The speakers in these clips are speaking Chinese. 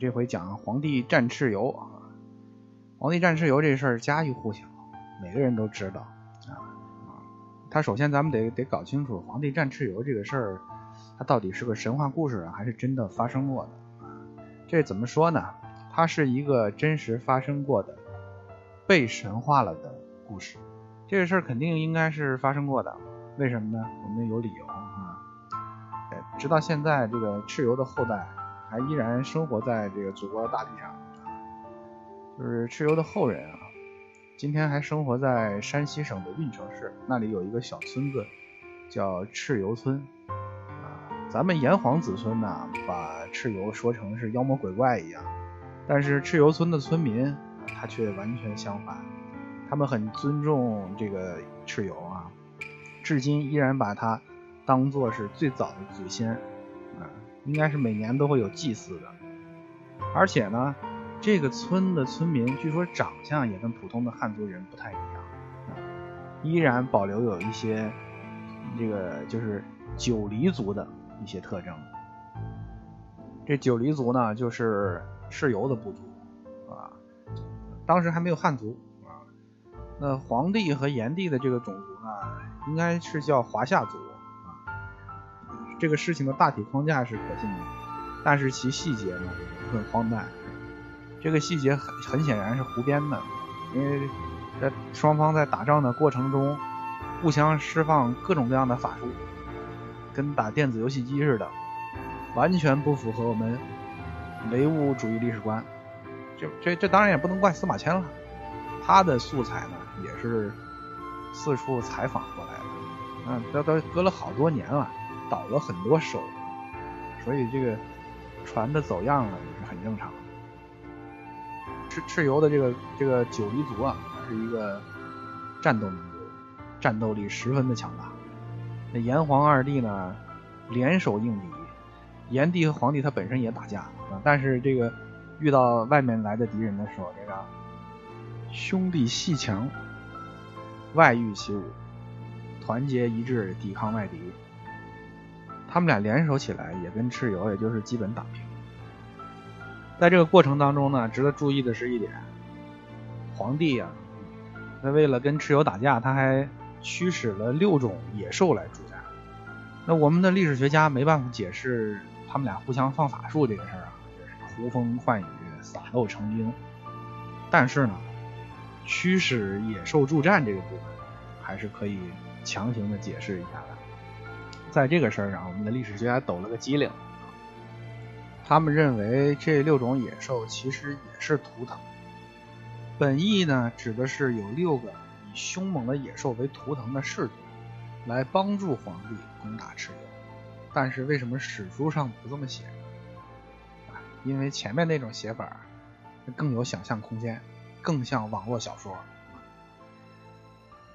这回讲皇帝战蚩尤啊。皇帝战蚩尤这事儿家喻户晓，每个人都知道啊。他首先咱们得得搞清楚皇帝战蚩尤这个事儿，它到底是个神话故事啊，还是真的发生过的？这怎么说呢？它是一个真实发生过的、被神化了的故事。这个事儿肯定应该是发生过的，为什么呢？我们有理由啊。直到现在，这个蚩尤的后代还依然生活在这个祖国的大地上。就是蚩尤的后人啊，今天还生活在山西省的运城市，那里有一个小村子叫蚩尤村啊。咱们炎黄子孙呢，把蚩尤说成是妖魔鬼怪一样，但是蚩尤村的村民他却完全相反，他们很尊重这个蚩尤啊，至今依然把他当做是最早的祖先啊，应该是每年都会有祭祀的，而且呢。这个村的村民据说长相也跟普通的汉族人不太一样，依然保留有一些这个就是九黎族的一些特征。这九黎族呢，就是蚩尤的部族啊，当时还没有汉族啊。那黄帝和炎帝的这个种族呢，应该是叫华夏族。这个事情的大体框架是可信的，但是其细节呢很荒诞。这个细节很很显然是胡编的，因为在双方在打仗的过程中，互相释放各种各样的法术，跟打电子游戏机似的，完全不符合我们唯物主义历史观。这这这当然也不能怪司马迁了，他的素材呢也是四处采访过来的，啊，都都隔了好多年了，倒了很多手，所以这个船的走样了也是很正常。蚩蚩尤的这个这个九黎族啊，是一个战斗民族，战斗力十分的强大。那炎黄二帝呢，联手应敌。炎帝和黄帝他本身也打架啊，但是这个遇到外面来的敌人的时候，这个兄弟阋强，外御其侮，团结一致抵抗外敌。他们俩联手起来，也跟蚩尤也就是基本打平。在这个过程当中呢，值得注意的是一点，皇帝啊，他为了跟蚩尤打架，他还驱使了六种野兽来助战。那我们的历史学家没办法解释他们俩互相放法术这个事儿啊，呼风唤雨、撒豆成兵。但是呢，驱使野兽助战这个部分，还是可以强行的解释一下的。在这个事儿上，我们的历史学家抖了个机灵。他们认为这六种野兽其实也是图腾，本意呢指的是有六个以凶猛的野兽为图腾的氏族，来帮助皇帝攻打蚩尤。但是为什么史书上不这么写？啊，因为前面那种写法更有想象空间，更像网络小说。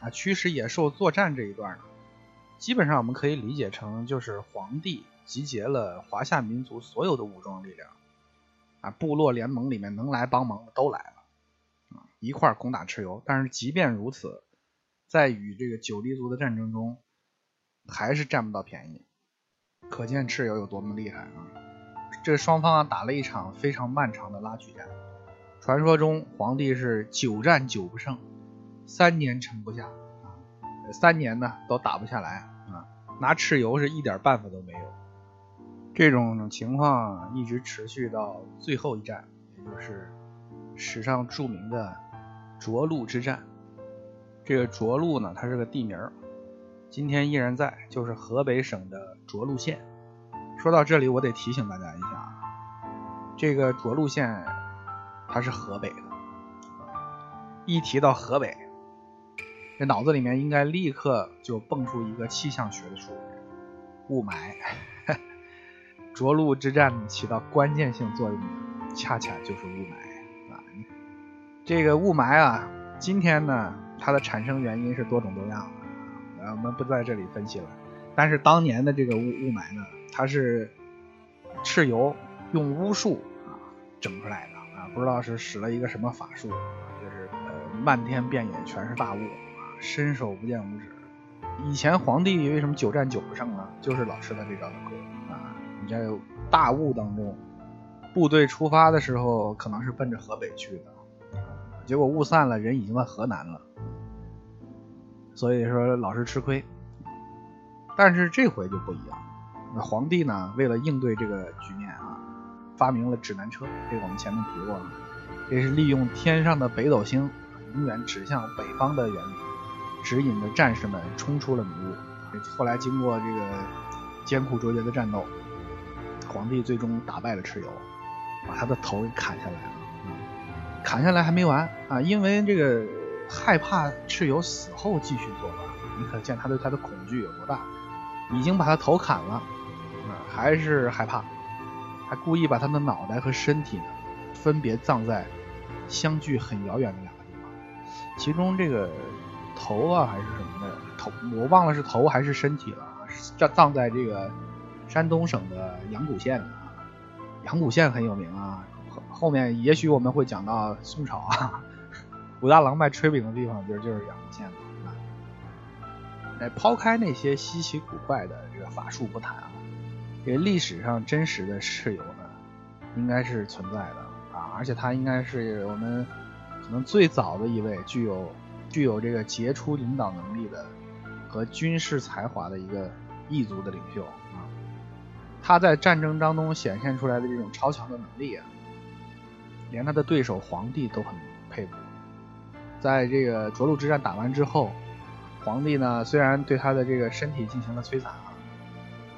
啊，驱使野兽作战这一段呢，基本上我们可以理解成就是皇帝。集结了华夏民族所有的武装力量，啊，部落联盟里面能来帮忙的都来了，啊，一块攻打蚩尤。但是即便如此，在与这个九黎族的战争中，还是占不到便宜。可见蚩尤有多么厉害啊！这双方啊打了一场非常漫长的拉锯战。传说中皇帝是九战九不胜，三年城不下，三年呢都打不下来啊，拿蚩尤是一点办法都没有。这种情况一直持续到最后一战，也就是史上著名的涿鹿之战。这个涿鹿呢，它是个地名，今天依然在，就是河北省的涿鹿县。说到这里，我得提醒大家一下啊，这个涿鹿县它是河北的。一提到河北，这脑子里面应该立刻就蹦出一个气象学的术语——雾霾。涿鹿之战起到关键性作用的，恰恰就是雾霾啊！这个雾霾啊，今天呢，它的产生原因是多种多样的，啊，我们不在这里分析了。但是当年的这个雾雾霾呢，它是蚩尤用巫术啊整出来的啊，不知道是使了一个什么法术，就是呃漫天遍野全是大雾，伸手不见五指。以前皇帝为什么九战九不胜呢？就是老吃他这招的亏。你在大雾当中部队出发的时候可能是奔着河北去的，结果雾散了，人已经在河南了，所以说老是吃亏。但是这回就不一样，那皇帝呢，为了应对这个局面啊，发明了指南车，这个我们前面提过，这是利用天上的北斗星永远指向北方的原理，指引着战士们冲出了迷雾。后来经过这个艰苦卓绝的战斗，皇帝最终打败了蚩尤，把他的头给砍下来了。砍下来还没完啊，因为这个害怕蚩尤死后继续作乱，你可见他对他的恐惧有多大。已经把他头砍了，啊，还是害怕，还故意把他的脑袋和身体呢分别葬在相距很遥远的两个地方，其中这个头啊还是什么的头，我忘了是头还是身体了，葬葬在这个山东省的阳谷县的，阳谷县很有名啊，后后面也许我们会讲到宋朝啊，武大郎卖炊饼的地方就就是阳谷县的。哎，抛开那些稀奇古怪的这个法术不谈啊，这历史上真实的蚩尤呢，应该是存在的啊，而且他应该是我们可能最早的一位具有具有这个杰出领导能力的和军事才华的一个异族的领袖啊。他在战争当中显现出来的这种超强的能力啊，连他的对手皇帝都很佩服。在这个涿鹿之战打完之后。皇帝呢，虽然对他的这个身体进行了摧残啊，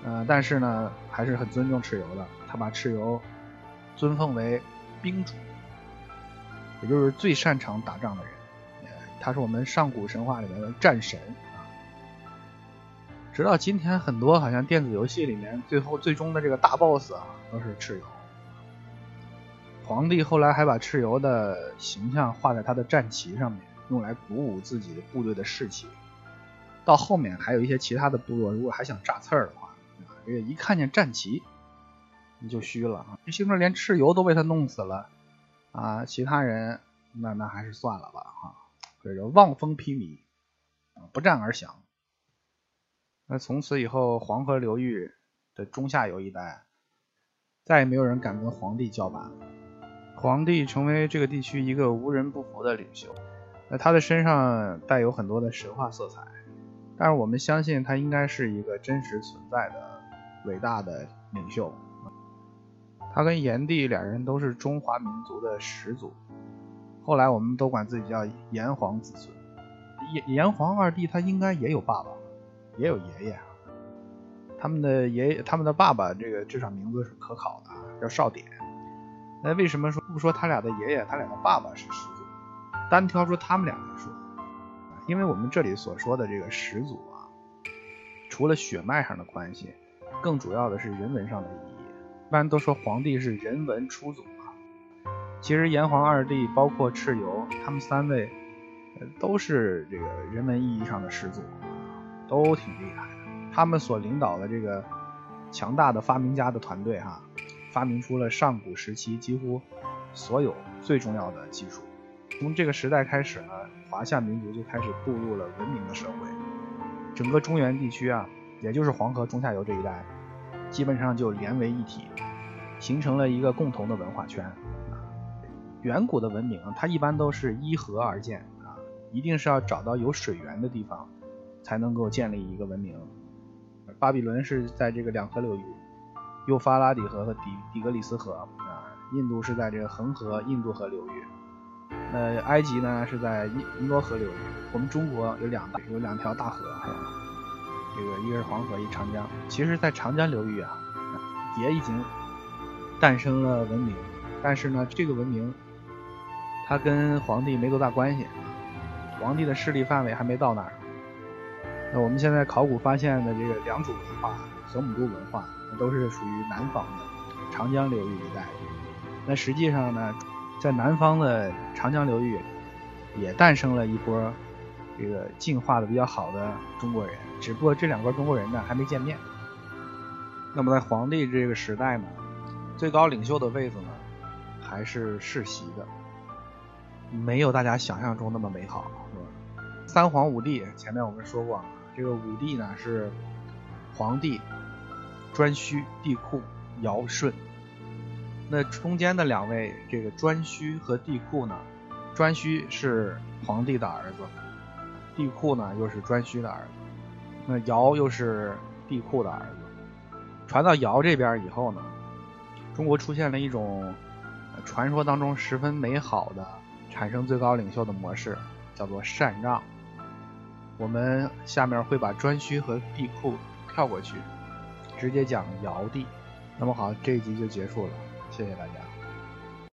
呃，但是呢，还是很尊重蚩尤的。他把蚩尤尊奉为兵主，也就是最擅长打仗的人。他是我们上古神话里面的战神啊。直到今天，很多好像电子游戏里面最后最终的这个大 boss 啊，都是蚩尤。皇帝后来还把蚩尤的形象画在他的战旗上面，用来鼓舞自己部队的士气。到后面还有一些其他的部落，如果还想炸刺儿的话，这个一看见战旗，你就虚了啊！这听说连蚩尤都被他弄死了啊，其他人那那还是算了吧哈，这就望风披靡，不战而降。那从此以后，黄河流域的中下游一带，再也没有人敢跟皇帝叫板。皇帝成为这个地区一个无人不服的领袖，那他的身上带有很多的神话色彩。但是我们相信他应该是一个真实存在的伟大的领袖。他跟炎帝两人都是中华民族的始祖，后来我们都管自己叫炎黄子孙。炎炎黄二帝他应该也有爸爸，也有爷爷。他们的爷爷、他们的爸爸，这个至少名字是可考的，叫少典。那为什么说不说他俩的爷爷、他俩的爸爸是始祖，单挑出他们俩来说？因为我们这里所说的这个始祖啊，除了血脉上的关系，更主要的是人文上的意义。一般都说皇帝是人文初祖，其实炎黄二帝包括蚩尤，他们三位呃都是这个人文意义上的始祖，都挺厉害的。他们所领导的这个强大的发明家的团队哈，发明出了上古时期几乎所有最重要的技术。从这个时代开始呢，华夏民族就开始步入了文明的社会。整个中原地区啊，也就是黄河中下游这一带，基本上就连为一体，形成了一个共同的文化圈。远古的文明，它一般都是依河而建啊，一定是要找到有水源的地方，才能够建立一个文明。巴比伦是在这个两河流域，幼发拉底河和底底格里斯河啊，印度是在这个恒河、印度河流域。呃，埃及呢是在尼尼罗河流域，我们中国有两大有两条大河，是吧？这个一个是黄河，一长江。其实，在长江流域啊，也已经诞生了文明，但是呢，这个文明他跟皇帝没多大关系，皇帝的势力范围还没到那儿。那我们现在考古发现的这个良渚文化、河姆渡文化，都是属于南方的长江流域一带。那实际上呢？在南方的长江流域，也诞生了一波这个进化的比较好的中国人，只不过这两波中国人呢还没见面。那么在皇帝这个时代呢，最高领袖的位子呢还是世袭的，没有大家想象中那么美好，三皇五帝前面我们说过，这个五帝呢是皇帝、颛顼、帝喾、尧舜。那中间的两位这个颛顼和帝喾呢，颛顼是皇帝的儿子，帝喾呢又是颛顼的儿子，那尧又是帝喾的儿子。传到尧这边以后呢，中国出现了一种传说当中十分美好的产生最高领袖的模式，叫做禅让。我们下面会把颛顼和帝喾跳过去，直接讲尧帝。那么好，这一集就结束了，谢谢大家。